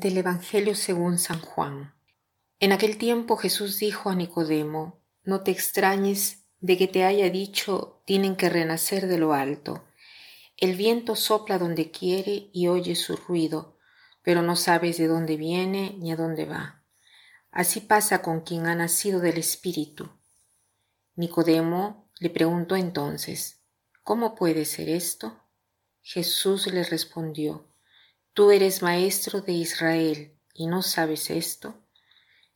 Del Evangelio según San Juan. En aquel tiempo Jesús dijo a Nicodemo, No te extrañes de que te haya dicho, tienen que renacer de lo alto. El viento sopla donde quiere y oye su ruido, pero no sabes de dónde viene ni a dónde va. Así pasa con quien ha nacido del Espíritu. Nicodemo le preguntó entonces, ¿Cómo puede ser esto? Jesús le respondió, Tú eres maestro de Israel y no sabes esto.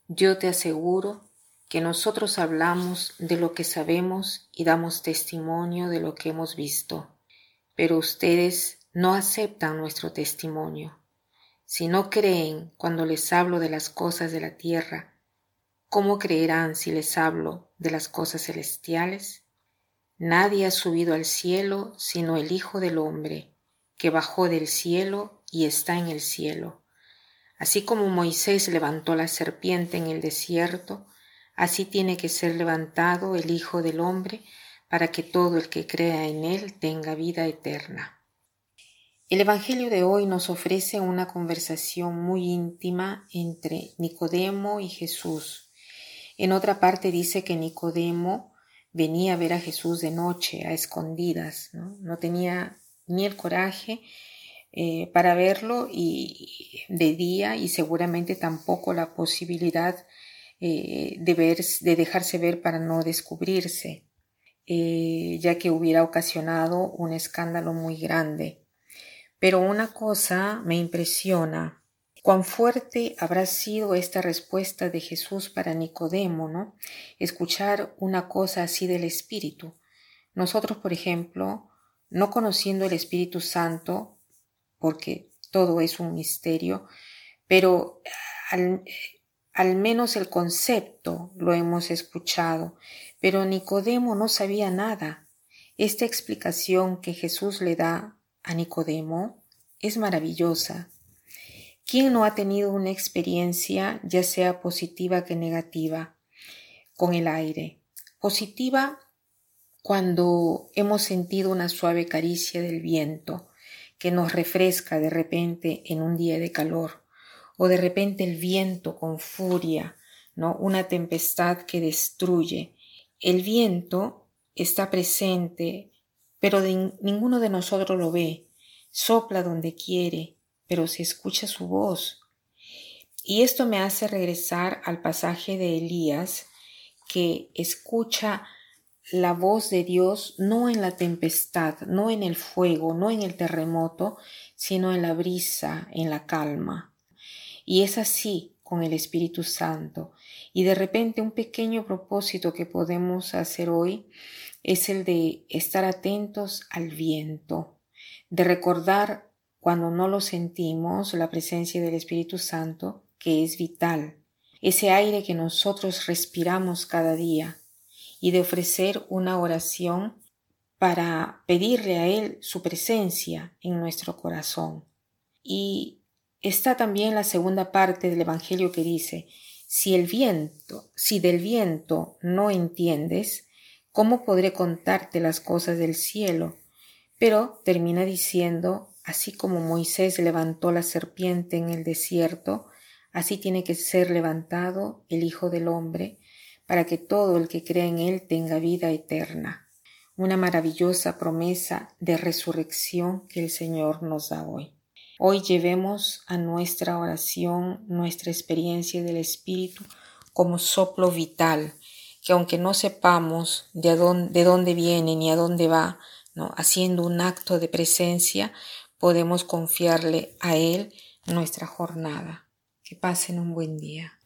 Yo te aseguro que nosotros hablamos de lo que sabemos y damos testimonio de lo que hemos visto, pero ustedes no aceptan nuestro testimonio. Si no creen cuando les hablo de las cosas de la tierra, ¿cómo creerán si les hablo de las cosas celestiales? Nadie ha subido al cielo sino el Hijo del Hombre, que bajó del cielo y está en el cielo. Así como Moisés levantó la serpiente en el desierto, así tiene que ser levantado el Hijo del Hombre para que todo el que crea en él tenga vida eterna. El Evangelio de hoy nos ofrece una conversación muy íntima entre Nicodemo y Jesús. En otra parte dice que Nicodemo venía a ver a Jesús de noche, a escondidas, no, no tenía ni el coraje eh, para verlo y de día y seguramente tampoco la posibilidad eh, de, ver, de dejarse ver para no descubrirse, eh, ya que hubiera ocasionado un escándalo muy grande. Pero una cosa me impresiona, cuán fuerte habrá sido esta respuesta de Jesús para Nicodemo, ¿no? Escuchar una cosa así del Espíritu. Nosotros, por ejemplo, no conociendo el Espíritu Santo, porque todo es un misterio, pero al, menos el concepto lo hemos escuchado, pero Nicodemo no sabía nada. Esta explicación que Jesús le da a Nicodemo es maravillosa. ¿Quién no ha tenido una experiencia, ya sea positiva que negativa, con el aire? Positiva cuando hemos sentido una suave caricia del viento, que nos refresca de repente en un día de calor, o de repente el viento con furia, ¿no? Una tempestad que destruye. El viento está presente, pero ninguno de nosotros lo ve. Sopla donde quiere, pero se escucha su voz. Y esto me hace regresar al pasaje de Elías, que escucha la voz de Dios no en la tempestad, no en el fuego, no en el terremoto, sino en la brisa, en la calma. Y es así con el Espíritu Santo. Y de repente un pequeño propósito que podemos hacer hoy es el de estar atentos al viento, de recordar cuando no lo sentimos la presencia del Espíritu Santo, que es vital, ese aire que nosotros respiramos cada día, y de ofrecer una oración para pedirle a Él su presencia en nuestro corazón. Y está también la segunda parte del Evangelio que dice, si el viento, si del viento no entiendes, ¿cómo podré contarte las cosas del cielo? Pero termina diciendo, así como Moisés levantó la serpiente en el desierto, así tiene que ser levantado el Hijo del Hombre, para que todo el que crea en Él tenga vida eterna. Una maravillosa promesa de resurrección que el Señor nos da hoy. Hoy llevemos a nuestra oración nuestra experiencia del Espíritu como soplo vital, que aunque no sepamos de dónde, viene ni a dónde va, haciendo un acto de presencia, podemos confiarle a Él nuestra jornada. Que pasen un buen día.